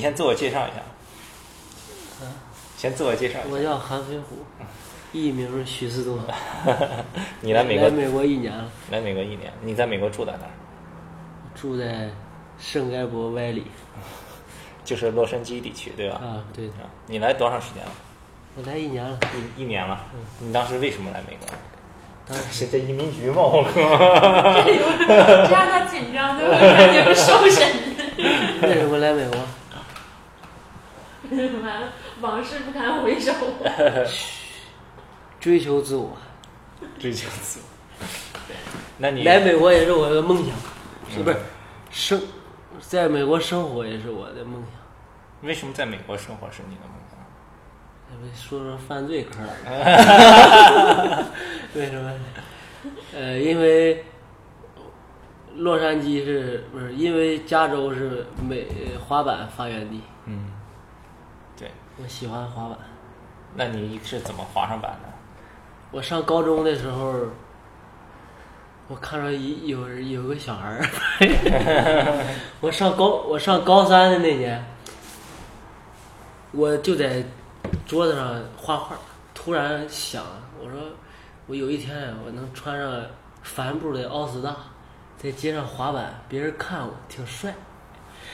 你先自我介绍一下。先自我介绍一下。我叫韩飞虎，艺名许思东。你来美国来美国一年了，来美国一年，你在美国住在哪儿？住在圣盖博歪里。就是洛杉矶地区，对吧？啊，对的。啊你来多长时间了？我来一年了，一一年了。你当时为什么来美国？当时是在移民局吗？我靠！这让他紧张，对吧？感觉受审。为什么来美国？完了，往事不堪回首。追求自我。追求自我。那你来美国也是我的梦想，是不是？生在美国生活也是我的梦想。为什么在美国生活是你的梦想？咱们说说犯罪科儿。为什么？呃，因为洛杉矶是不是？因为加州是美滑板发源地，嗯，对。我喜欢滑板。那你是怎么滑上板的？我上高中的时候，我看着一有人有个小孩儿，我上高我上高三的那年，我就在桌子上画画，突然想，我说我有一天我能穿上帆布的奥斯大，在街上滑板，别人看我挺帅。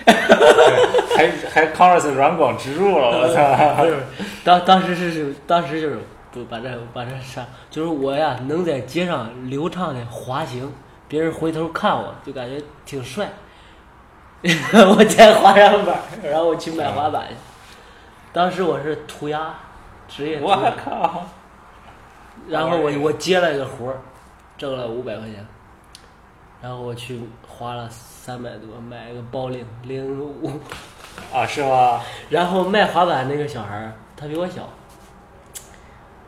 还 还 Converse 软广植入了，我操！当当时是是当时就是不把这把这啥，就是我呀能在街上流畅的滑行，别人回头看我就感觉挺帅。我才滑上板，然后我去买滑板去。当时我是涂鸦，职业涂我鸦。靠！然后我我接了一个活儿，挣了五百块钱，然后我去花了三百多买个包领零五。啊，是吗？然后卖滑板那个小孩儿，他比我小，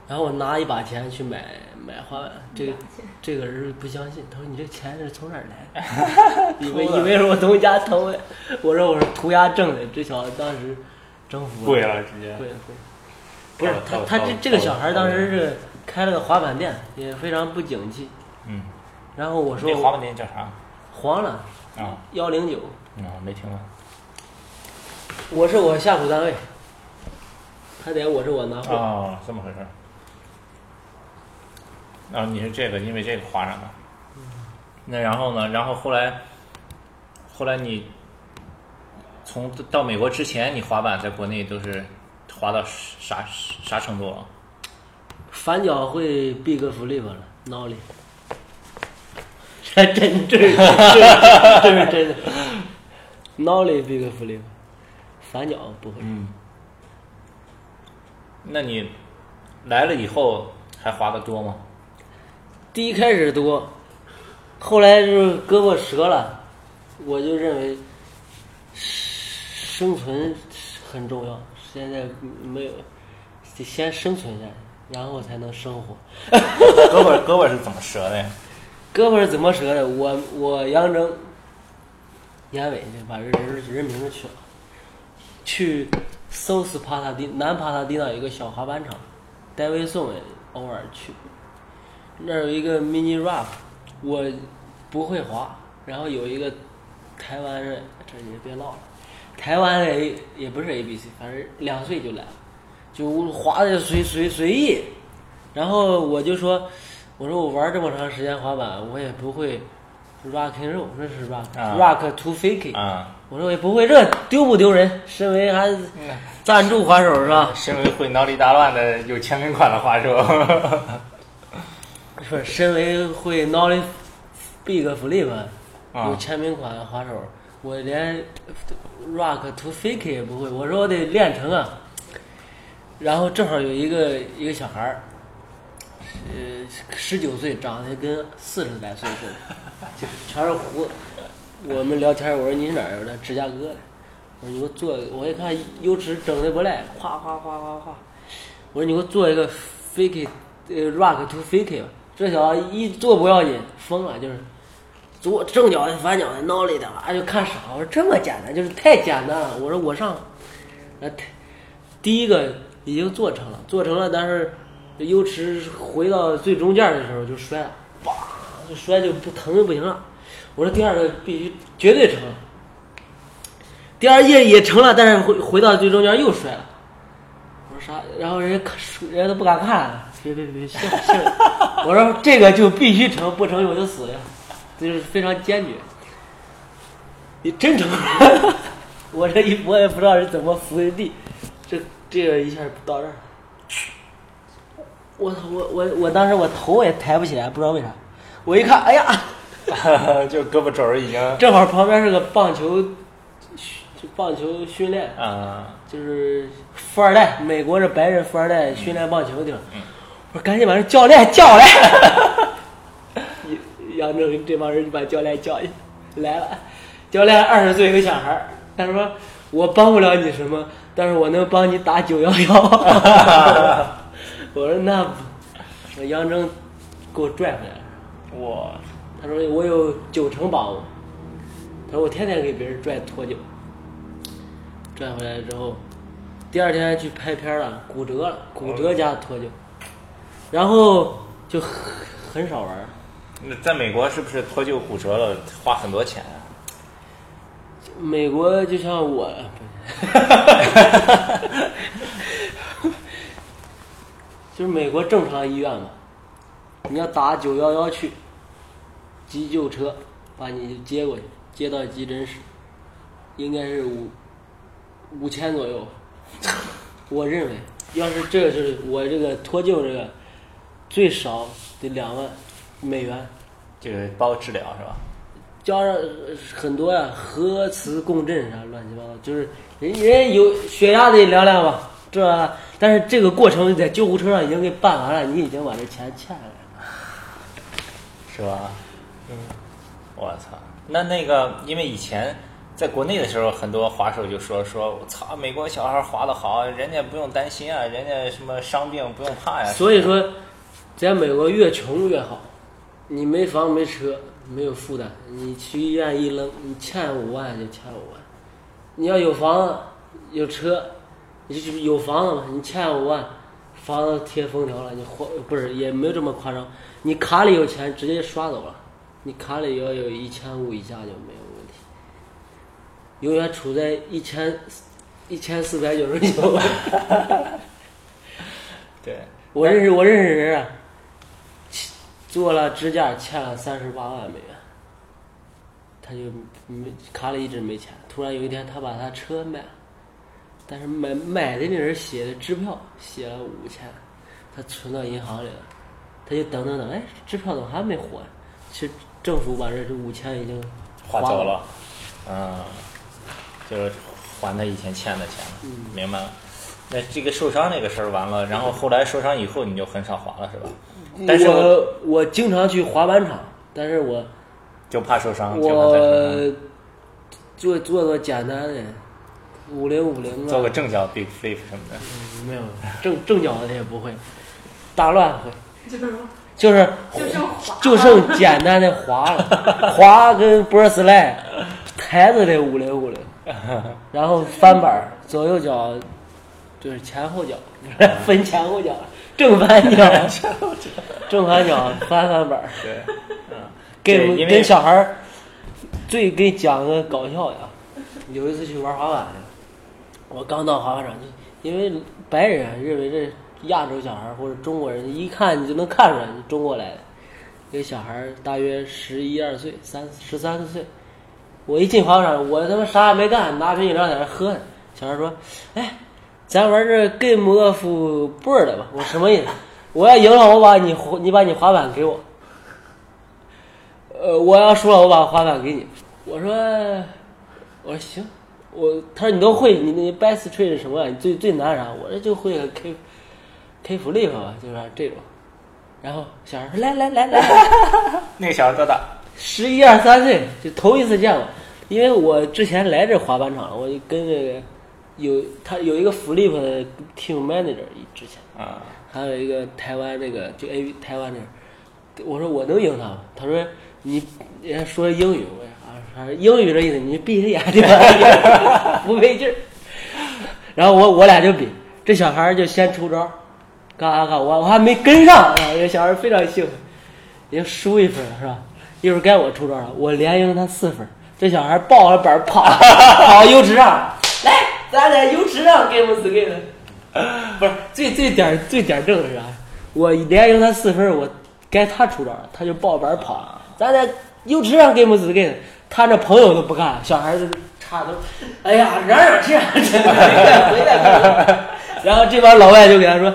然后我拿一把钱去买买滑板，这个这个人不相信，他说你这钱是从哪儿来？以为以为是我从家偷的，我说我是涂鸦挣的，这小子当时征服贵了，直接。贵了贵了，不是他他这这个小孩儿当时是开了个滑板店，也非常不景气，嗯，然后我说那滑板店叫啥？黄了啊幺零九，啊，没听过。我是我下属单位，他得我是我拿货。哦，这么回事儿。啊你是这个，因为这个滑上的。那然后呢？然后后来，后来你从到美国之前，你滑板在国内都是滑到啥啥程度啊？反脚会 big flip 了，nollie。这真这是这这是真的，nollie big flip，反脚不会。嗯。那你来了以后还滑的多吗？第一开始多，后来就是胳膊折了，我就认为生存很重要。现在没有，得先生存下来，然后才能生活。胳膊胳膊是怎么折的呀？胳膊是怎么折的？我我杨征年尾就把人人名儿去了，去搜斯帕萨蒂南帕萨蒂那有一个小滑板场，戴维宋也偶尔去，那儿有一个 mini rap，我不会滑，然后有一个台湾人，这你也别唠了，台湾的也不是 A B C，反正两岁就来了，就滑的随随随意，然后我就说，我说我玩这么长时间滑板，我也不会 rock and roll，那是 rock、啊 rock to fake 我说我也不会这丢不丢人？身为还赞助滑手是吧？身为会脑力大乱的有签名款的滑手，不是，身为会 nollie big flip 啊有签名款的滑手，我连 rock to fake 也不会。我说我得练成啊。然后正好有一个一个小孩儿，呃，十九岁，长得跟四十来岁似的，就是全是胡子。我们聊天，我说你是哪儿的？芝加哥的。我说你给我做，我一看油脂整的不赖，哗哗哗哗哗。我说你给我做一个 fake 呃 rock to fake 吧。这小子一做不要紧，疯了，就是左正脚的反脚的挠里的，啊就看傻。我说这么简单，就是太简单了。我说我上，呃，太第一个已经做成了，做成了，但是这优池回到最中间的时候就摔了，叭，就摔就不疼就不行了。我说第二个必须绝对成。第二页也成了，但是回回到最中间又摔了。我说啥？然后人家看，人家都不敢看，别别别，信信。我说这个就必须成，不成我就死呀，就是非常坚决。你真成了，我这一我也不知道是怎么扶的地，这这个一下到这儿。我操！我我我当时我头也抬不起来，不知道为啥。我一看，哎呀，就胳膊肘儿已经 正好旁边是个棒球，就棒球训练，啊，就是富二代，美国这白人富二代训练棒球的地方。我说赶紧把这教练叫来。杨正这帮人就把教练叫去来了。教练二十岁一个小孩儿，他说我帮不了你什么，但是我能帮你打九幺幺。我说那杨征给我拽回来了。我他说我有九成把握。他说我天天给别人拽脱臼，拽回来之后，第二天去拍片了，骨折了，骨折加脱臼，然后就很很少玩。那在美国是不是脱臼骨折了花很多钱啊？美国就像我，就是美国正常医院嘛，你要打九幺幺去，急救车把你接过去，接到急诊室，应该是五五千左右。我认为，要是这是我这个脱臼这个，最少得两万美元。就是包治疗是吧？加上很多呀、核磁共振啥乱七八糟，就是人人有血压得量量吧，这吧但是这个过程在救护车上已经给办完了，你已经把这钱欠下来了。是吧？嗯，我操！那那个，因为以前在国内的时候，很多滑手就说说，我操，美国小孩滑的好，人家不用担心啊，人家什么伤病不用怕呀。所以说，在美国越穷越好，你没房没车没有负担，你去医院一扔，你欠五万就欠五万。你要有房有车，你就是有房子嘛，你欠五万，房子贴封条了，你或不是也没有这么夸张，你卡里有钱直接刷走了，你卡里要有一千五以下就没有问题，永远处在一千 一千四百九十九万。对，我认识我认识人，做了支架欠了三十八万美元，他就没卡里一直没钱。突然有一天，他把他车卖了，但是买买的那人写的支票写了五千，他存到银行里了，他就等等等，哎，支票怎么还没还？其实政府把这这五千已经花划走了，嗯，就是还他以前欠的钱了，嗯明白了。那这个受伤这个事儿完了，然后后来受伤以后你就很少滑了是吧？但是我我我经常去滑板场，但是我就怕受伤，就怕再受伤我做做做简单的五零五零啊，做个正脚 big flip 什么的。没有。正正脚的也不会，大乱会，就是就是就剩就剩简单的滑了，滑跟 b r s l i 台子得五零五零，然后翻板儿左右脚就是前后脚，分前后脚，正反脚，正反脚翻翻板儿。对，跟对因为跟小孩儿，最给讲个搞笑的啊，有一次去玩滑板去，我刚到滑板场，就因为白人认为这亚洲小孩或者中国人，一看你就能看出来你中国来的。一个小孩大约十一二岁，三十三四岁，我一进滑板场，我他妈啥也没干，拿瓶饮料在那喝呢。小孩说：“哎，咱玩这 Game of Board 吧。”我什么意思？我要赢了，我把你你把你滑板给我。呃，我要输了，我把滑板给你。我说，我说行，我他说你都会，你那 best trade 是什么呀？你最最难啥？我这就会个 K K flip 吧，就是这种。然后小孩说来来来来，那个小孩多大？十一二三岁，就头一次见过。因为我之前来这滑板场，我就跟这个有他有一个 flip 的 team manager 之前。啊，还有一个台湾那个就 A 台湾那个，我说我能赢他吗？他说你人家说英语，我英语这意思你闭着眼睛 不费劲儿。然后我我俩就比，这小孩儿就先出招，嘎嘎嘎，我我还没跟上，啊，这小孩儿非常兴奋，已经输一分了是吧？一会儿该我出招了，我连赢他四分，这小孩抱着板儿跑 跑油池上，来，咱在游池上给我们 skate。不是最最点儿最点儿正是啥？我连赢他四分儿，我该他出招了，他就抱板儿跑，咱在游池上给我们他这朋友都不干，小孩子插都，哎呀，嚷嚷去，真的回来。然后这帮老外就给他说，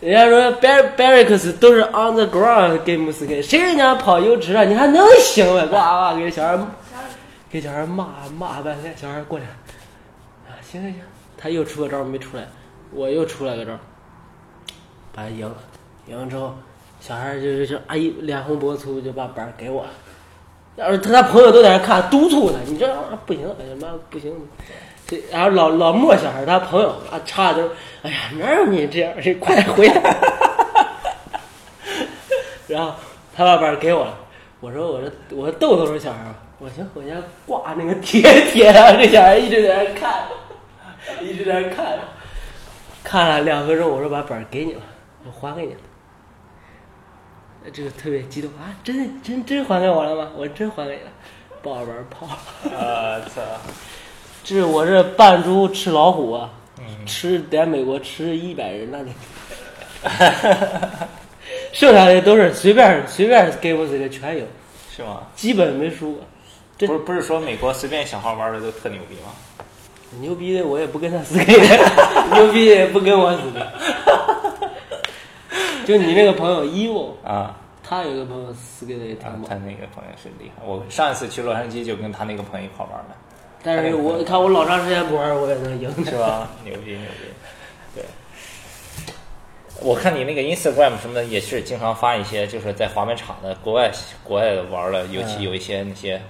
人家说 bar barracks 都是 on the ground game skate，谁人家跑游池啊，你还能行吗？呱呱给小孩给小孩骂骂半天，小孩过来，啊，行行行，他又出个招没出来，我又出来个招，把他赢了，赢了之后，小孩就就就哎脸红脖子粗就把板给我了。要是他他朋友都在那看，督促他，你这玩意儿不行，哎呀妈不行。这然后老老莫小孩他朋友啊插着，哎呀哪有你这样，你快点回来。然后他把本给我了，我说我说我逗逗这小孩儿，我行，我先挂那个铁铁上，这小孩一直在那看，一直在那看，看了两分钟，我说把本给你了，我还给你了。这个特别激动啊！真真真还给我了吗？我真还给你了，抱着玩儿跑。啊操！这我这扮猪吃老虎啊！嗯吃在美国吃一百人那得，剩下的都是随便随便给我这个全有，是吗？基本没输过。这不是不是说美国随便小号玩的都特牛逼吗？牛逼的我也不跟他死给，牛逼的也不跟我死给。就你那个朋友 Evo，啊，他有个朋友死给的也挺猛，啊他那个朋友是厉害。我上一次去洛杉矶就跟他那个朋友一块玩的，但是我看我老长时间不玩，我也能赢。是吧？牛逼牛逼！对，我看你那个 Instagram 什么的也是经常发一些，就是在滑板场的国外国外玩的，尤其嗯有一些那些，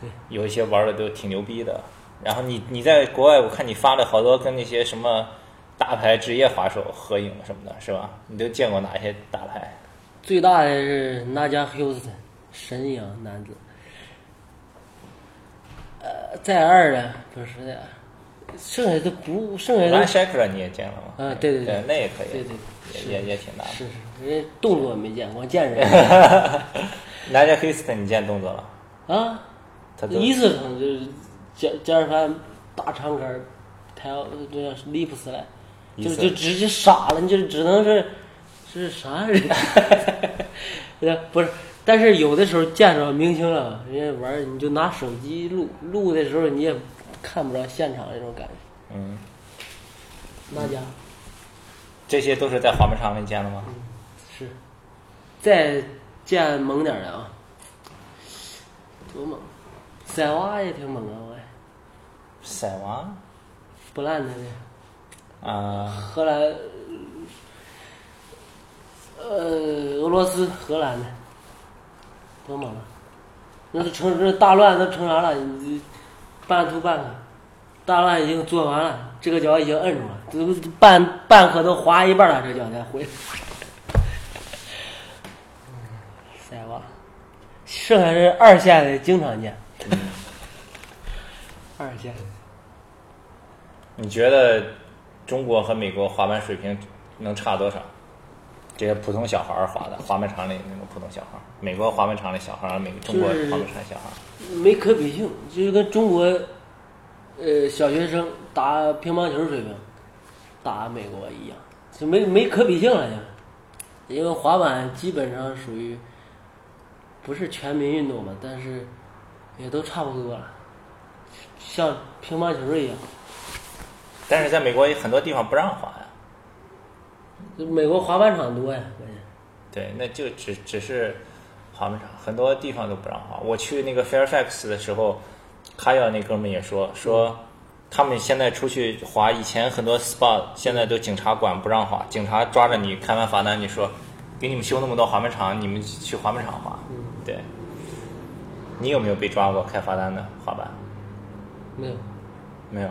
对，有一些玩的都挺牛逼的。然后你你在国外，我看你发了好多跟那些什么大牌职业滑手合影什么的，是吧？你都见过哪些大牌？最大的是纳加 Houston 神阳男子，呃，在二的不是的，剩下的不剩下的 Shackler 你也见了吗？啊对对对对，那也可以，对对是也也也挺大的。是是，人家动作没见过，见人 大家 Houston 你见动作了？啊，他都一次成就是加加尔凡大长杆儿，抬到这叫利普斯来，就就直接傻了，你就只能是是啥人？呃不是，但是有的时候见着明星了，人家玩儿你就拿手机录录的时候，你也看不着现场那种感觉。嗯，那家这些都是在滑冰场里见的吗？是，再见猛点儿的啊，多猛！塞娃也挺猛啊，我塞娃不烂的那。啊，荷兰，呃，俄罗斯、荷兰的，多猛啊！那都成这大乱都成啥了？你半途半克，大乱已经做完了，这个脚已经摁住了，这半半克都滑一半了，这脚才回来。塞娃，剩下是二线的经常见，二线。你觉得中国和美国滑板水平能差多少？这些普通小孩儿滑的滑板场里那种普通小孩儿，美国滑板场里小孩儿，美中国滑板场小孩儿，没可比性，就是跟中国，呃，小学生打乒乓球水平打美国一样，就没没可比性了就，因为滑板基本上属于不是全民运动嘛，但是也都差不多了，像乒乓球一样。但是在美国有很多地方不让滑呀。就美国滑板场多呀，关键对，那就只只是滑板场，很多地方都不让滑。我去那个 Fairfax 的时候，哈耀那哥们也说说，他们现在出去滑，以前很多 spot 现在都警察管不让滑，警察抓着你开完罚单，你说给你们修那么多滑板场，你们去滑板场滑。对，你有没有被抓过开罚单的滑板？没有没有。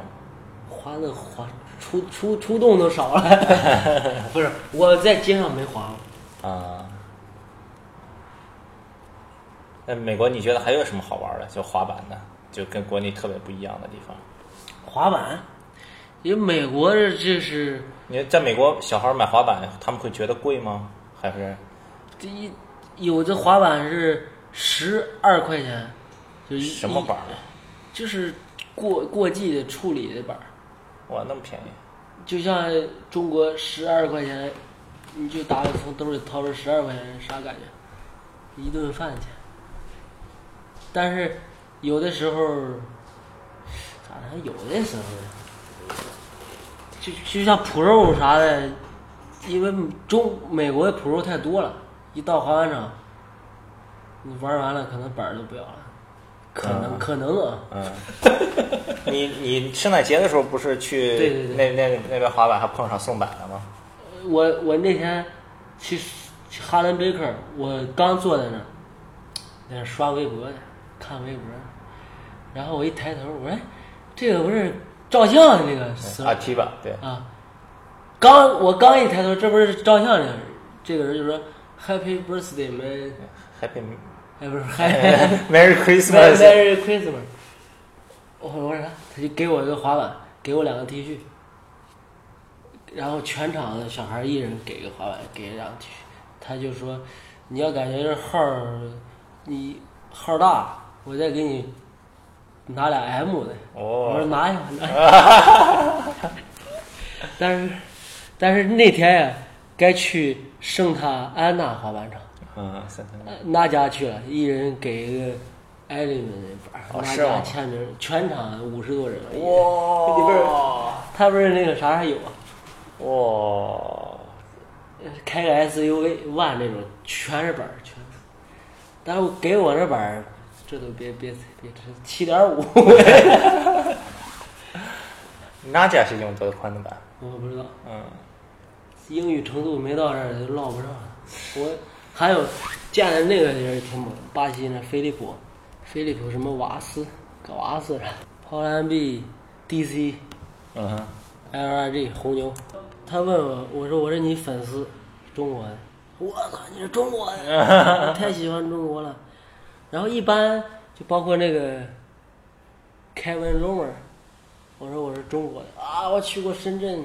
滑的滑出出出动都少了，不是我在街上没滑过。啊。那美国你觉得还有什么好玩的？就滑板的，就跟国内特别不一样的地方。滑板，因为美国这这是你在美国，小孩买滑板，他们会觉得贵吗？还是第一有的滑板是十二块钱，就一什么板儿？就是过过季的处理的板儿，哇，那么便宜。就像中国十二块钱，你就打从兜里掏出十二块钱，啥感觉？一顿饭钱。但是有的时候，咋的？有的时候，就就像脯肉啥的，因为中美国的脯肉太多了，一到滑板场，你玩完了可能板儿都不要了，可能、嗯可能啊。嗯，你你圣诞节的时候不是去对对对那那那边滑板还碰上送板了吗？我我那天去去哈伦贝克，我刚坐在那儿，在那刷微博呢，看微博，然后我一抬头，我说：“哎，这个不是照相的那个死啊 T 吧，对，啊？”刚我刚一抬头，这不是照相的，这个人就说：“Happy birthday, man！” 哎，不是 Happy Merry Christmas。Merry Christmas。我我说啥？他就给我一个滑板，给我两个 T 恤，然后全场的小孩一人给个滑板，给两个 T 恤。他就说，你要感觉这号儿你号儿大，我再给你拿俩 M 的。哦我说哦，拿呀，拿呀。但是但是那天呀，该去圣塔安娜滑板场。嗯，三三呃那家去了，一人给一个艾利们的板儿，那哦是吗家签名，全场五十多人哇。里边哇他不是那个啥还有啊，哇，开个 SUV One 那种，全是板儿，全是。但是给我这板儿，这都别别别，这七点五，哪家是用多宽的板？我不知道，嗯，英语程度没到这儿就唠不上。我还有见的那个人挺猛，巴西那飞利浦，飞利浦什么瓦斯，搞瓦斯的，抛篮臂 DC。嗯哼，LRG 红牛，他问我，我说我是你粉丝，中国的，我操，你是中国的，我 太喜欢中国了。然后一般就包括那个 Kevin Lomer，我说我是中国的。啊，我去过深圳，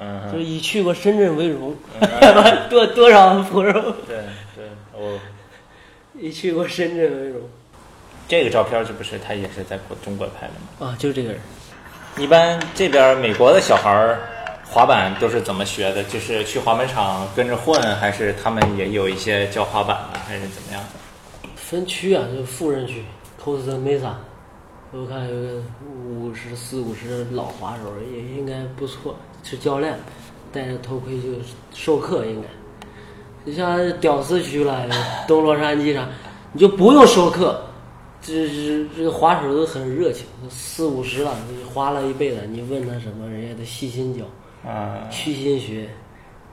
嗯哼，就以去过深圳为荣，多多少腐肉，对对，我以去过深圳为荣这个照片是不是他也是在国中国拍的吗？啊，就这个人。一般这边美国的小孩儿滑板都是怎么学的？就是去滑板场跟着混，还是他们也有一些教滑板的，还是怎么样的？分区啊，就富人区，Costa Mesa，我看有个五十四五十老滑手也应该不错，是教练，戴着头盔就授课应该。你像屌丝区了，东洛杉矶上，你就不用授课，这这这个滑手都很热情，四五十了，你滑了一辈子，你问他什么，人家都细心教。啊，虚心学，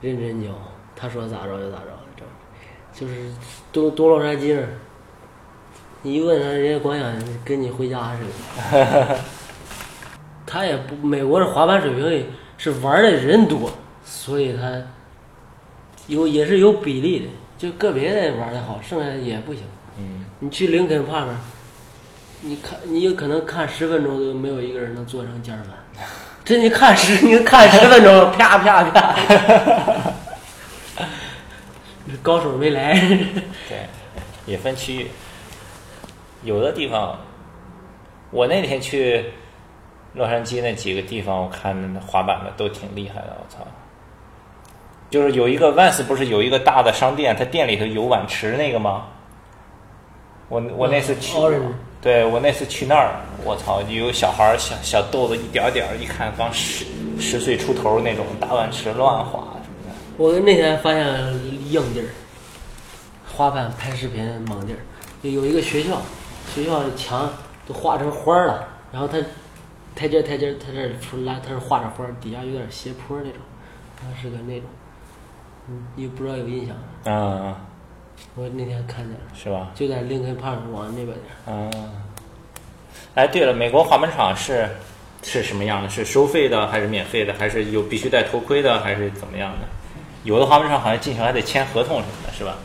认真教。他说咋着就咋着，这就是东东洛杉矶那儿，你一问他，人家光想跟你回家似的。他也不，美国的滑板水平里是玩的人多，所以他有也是有比例的，就个别的玩的好，剩下的也不行。嗯，你去林肯帕克，你看你有可能看十分钟都没有一个人能做成尖儿板，这你看十你看十分钟，啪 啪啪，高手没来，对，也分区域。有的地方，我那天去洛杉矶那几个地方，我看滑板的都挺厉害的，我操！就是有一个 Vans 不是有一个大的商店，它店里头有碗池那个吗？我我那次去对我那次去那儿，我操，有小孩儿小小豆子一点儿点儿，一看刚十十岁出头那种大碗池乱滑什么的。我那天发现硬地儿，滑板拍视频猛地儿，有一个学校，学校的墙都画成花儿了，然后它台阶台阶儿，它这儿出来它是画着花儿，底下有点斜坡那种，它是个那种，嗯，你不知道有印象吗？啊，我那天看见了，是吧？就在林肯帕克往那边点儿，嗯，哎，对了，美国滑板场是是什么样的？是收费的还是免费的？还是有必须戴头盔的，还是怎么样的？有的滑板场好像进去还得签合同什么的，是吧？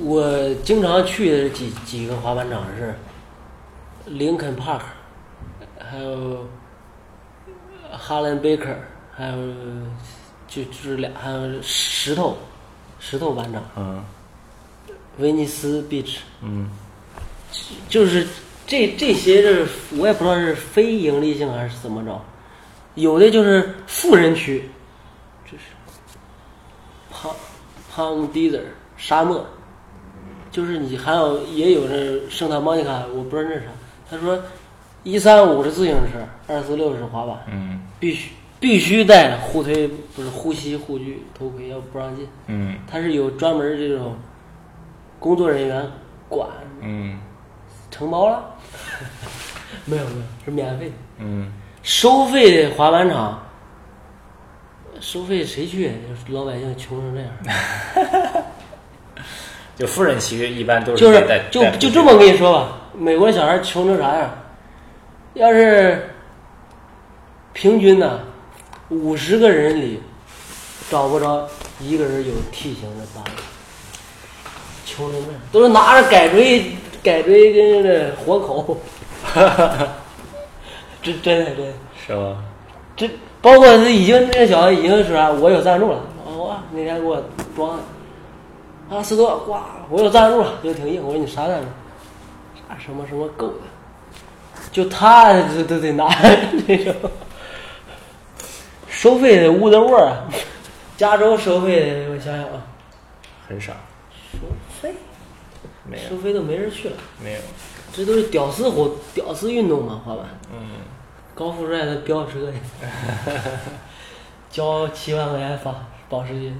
我经常去的几几个滑板场是林肯 park，，还有哈伦贝克，还有就就是俩，还有石头石头班长，嗯。威尼斯 beach，嗯。就是这这些是我也不知道是非盈利性还是怎么着，有的就是富人区，就是胖胖 desert 沙漠，就是你还有也有这圣塔莫尼卡，我不知道那是啥。他说一三五是自行车，二四六是滑板，嗯必须必须带护腿不是护膝护具头盔，要不让进。嗯他是有专门这种工作人员管，嗯承包了？没有没有，是免费。嗯，收费的滑板场，收费谁去？老百姓穷成这样，就富人区一般都就是就就这么跟你说吧，美国小孩穷成啥样？要是平均呢，五十个人里找不着一个人有 T 型的板，穷成这样，都是拿着改锥、改锥跟这活口，这真的真的。是吧？这包括是已经这个小子已经说啥，我有赞助了，我那天给我装的，啊，四多，呱，我有赞助了，就挺硬。我说你啥赞助？啥什么什么狗的，就他都都得拿 收费的屋的窝儿，加州收费的，我想想啊，很少，收费没有收费都没人去了，没有，这都是屌丝活屌丝运动嘛，滑板。嗯高富帅的飙车去，交七万块钱发保时捷，就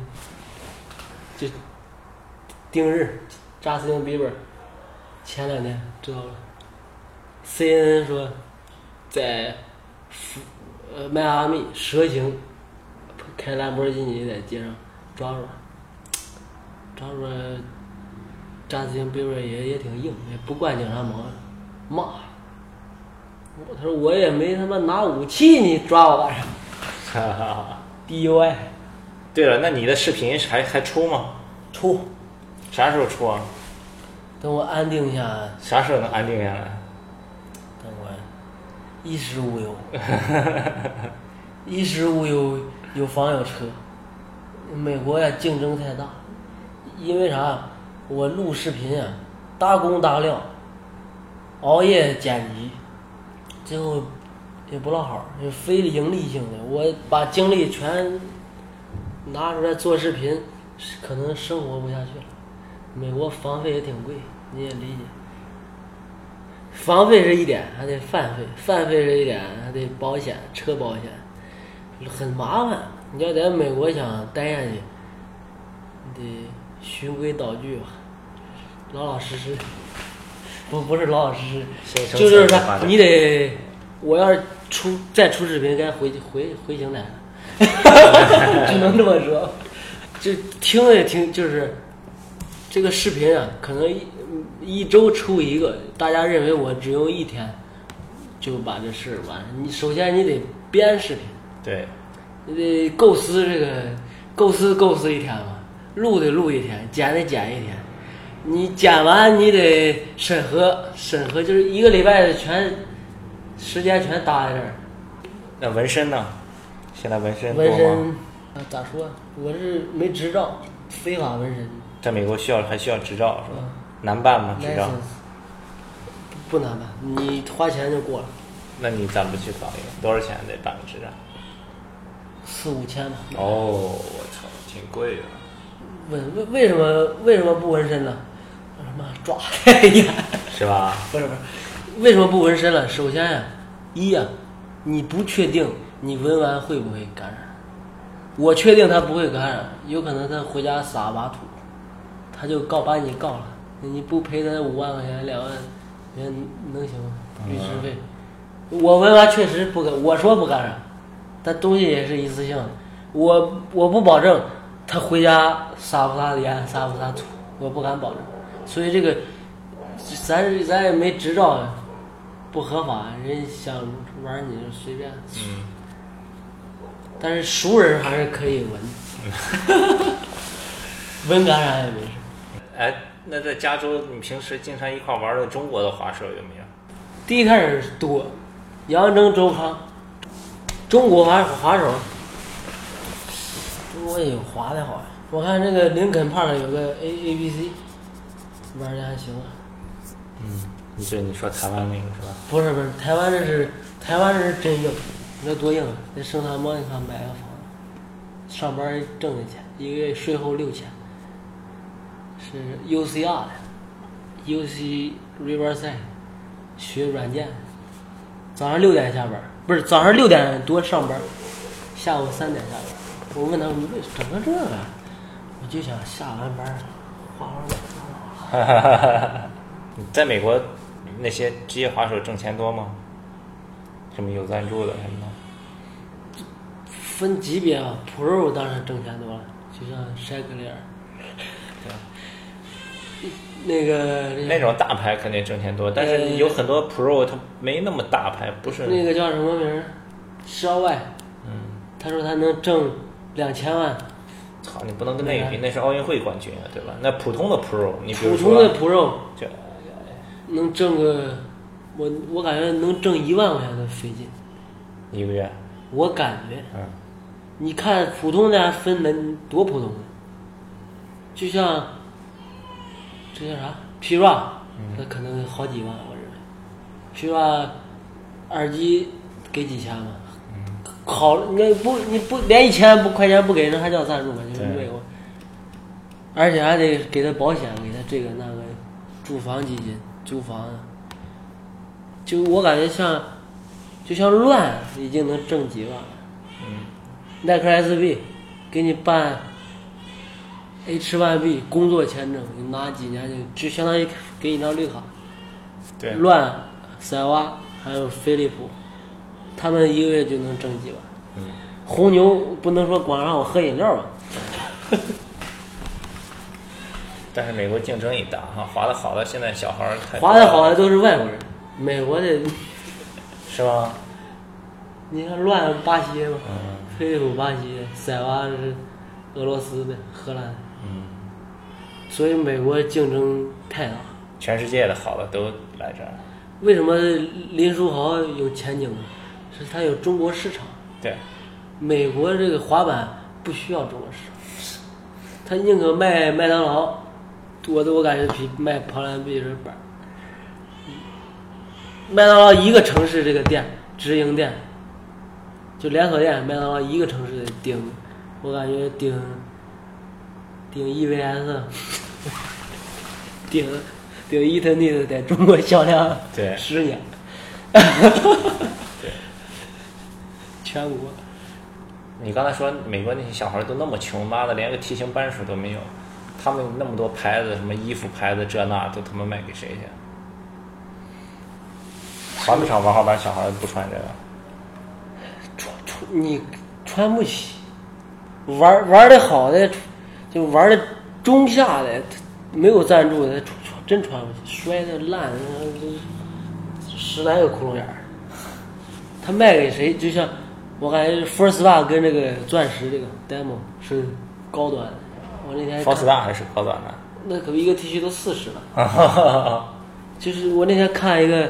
定日，扎斯汀比伯，前两天知道了，CNN 说在福呃迈阿密蛇形开兰博基尼在街上抓住了，抓住了扎斯汀比伯也也挺硬，也不惯警察毛病，骂。我他说我也没他妈拿武器，你抓我干啥哈哈哈。？DUI 对了，那你的视频还还出吗？出，啥时候出啊？等我安定下来，啥时候能安定下来？等我衣食无忧，衣食无忧，有房有车。美国呀，竞争太大，因为啥？我录视频啊，大工大料，熬夜剪辑，最后也不落好，就非盈利性的。我把精力全拿出来做视频，可能生活不下去了。美国房费也挺贵，你也理解。房费是一点，还得饭费，饭费是一点，还得保险，车保险，很麻烦。你要在美国想待下去，你得循规蹈矩吧，老老实实。不不是老老实实，就是啥，财富发展你得，我要是出再出视频，该回回回邢台了，只能这么说。就听也听，就是这个视频啊，可能一一周出一个，大家认为我只用一天就把这事完了。你首先你得编视频，对，你得构思这个，构思构思一天嘛，录得录一天，剪得剪一天。你剪完你得审核，审核就是一个礼拜的全时间全搭在这儿。那纹身呢？现在纹身？纹身啊，咋说？我是没执照，非法纹身。在美国需要还需要执照是吧嗯？难办吗？执照？不难办，你花钱就过了，那你咋不去搞一个？多少钱得办个执照？四五千吧。哦，我操，挺贵的。为为为什么为什么不纹身呢？什么抓？是吧？不是不是，为什么不纹身了？首先呀、一呀、你不确定你纹完会不会感染。我确定他不会感染，有可能他回家撒把土，他就告把你告了，你不赔他五万块钱两万，人能行吗？律师费。我文完确实不干，我说不感染，但东西也是一次性的，我我不保证他回家撒不撒盐，撒不撒土，我不敢保证，所以这个咱咱也没执照，不合法，人想玩你就随便。嗯，但是熟人还是可以闻，闻感染也没事。哎，那在加州，你平时经常一块玩的中国的滑手有没有？第一开始多，杨铮、周康，中国滑滑手，中国也有滑的好呀。我看这个林肯 Park 有个 A A B C，玩的还行啊。你这你说台湾那个是吧？不是不是，台湾这是台湾这是真硬，你说多硬啊！在圣塔莫尼卡买个房，上班挣的钱，一个月税后六千，是 UCR 的，UC Riverside 学软件，早上六点下班，不是早上六点多上班，下午三点下班。我问他你为整个这个，我就想下完班滑滑板。哈哈哈哈哈！你在美国那些职业滑手挣钱多吗？什么有赞助的什么的？分级别啊，Pro 当然挣钱多了，就像筛克利尔，那个那种大牌肯定挣钱多，但是有很多 Pro 它没那么大牌，不是那个叫什么名儿？肖外，嗯，他说他能挣两千万，操，你不能跟那个比，那是奥运会冠军啊，对吧？那普通的 Pro，你普通的 Pro 就能挣个，我我感觉能挣一万块钱都费劲，一个月，我感觉。嗯，你看普通的分能多普通的，就像这叫啥 P-Ra，那可能好几万，我认为。P-Ra 耳机给几千吗？好，你不你不连一千不块钱不给那还叫赞助吗？就是对美国，而且还得给他保险，给他这个那个住房基金租房啊。就我感觉像，就像乱已经能挣几万了。耐克 SB 给你办 H1B 工作签证，你拿几年就就相当于给你张绿卡。对，乱、塞瓦还有飞利浦，他们一个月就能挣几万。嗯，红牛不能说光让我喝饮料吧？但是美国竞争也大哈，滑的好的现在小孩儿太滑的好的都是外国人，美国的 是吧？你看乱巴西嘛，嗯飞利浦巴西，塞瓦是俄罗斯的、荷兰所以美国竞争太大。全世界的好的都来这儿，为什么林书豪有前景呢？是他有中国市场。对，美国这个滑板不需要中国市场，他宁可卖麦当劳，我都我感觉比卖跑男比这板儿。麦当劳一个城市这个店直营店，就连锁店，麦当劳一个城市的顶，我感觉顶顶 EVS，顶顶伊特尼的在中国销量对十年，对。全国。你刚才说美国那些小孩儿都那么穷，妈的连个骑行班数都没有，他们那么多牌子，什么衣服牌子这那都他妈卖给谁去？滑不场玩滑板小孩儿不穿这个，穿穿你穿不起，玩玩的好的，就玩的中下的，没有赞助的，穿穿真穿不起，摔的烂，这十来个窟窿眼儿。他卖给谁？就像我感觉 First Star 跟这个钻石这个 Demo 是高端的。我那天福看斯大还是高端的？那可不一个 T 恤都四十了。就是我那天看一个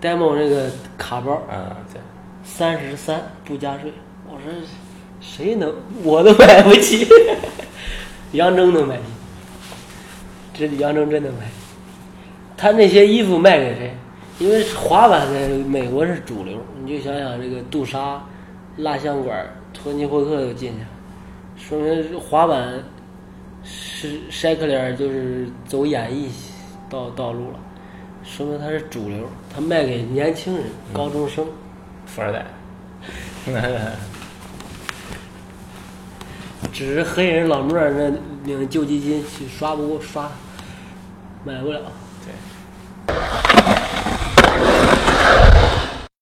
Demo 那个卡包，嗯，对，三十三不加税。我说谁能我都买不起，杨铮能买起，这杨铮真能买起。他那些衣服卖给谁？因为滑板在美国是主流，你就想想这个杜莎、蜡像馆、托尼霍克都进去了，说明滑板是筛克脸就是走演艺道道路了，说明他是主流，他卖给年轻人、高中生。富二代。只是黑人老莫那领救济金去刷不刷，买不了。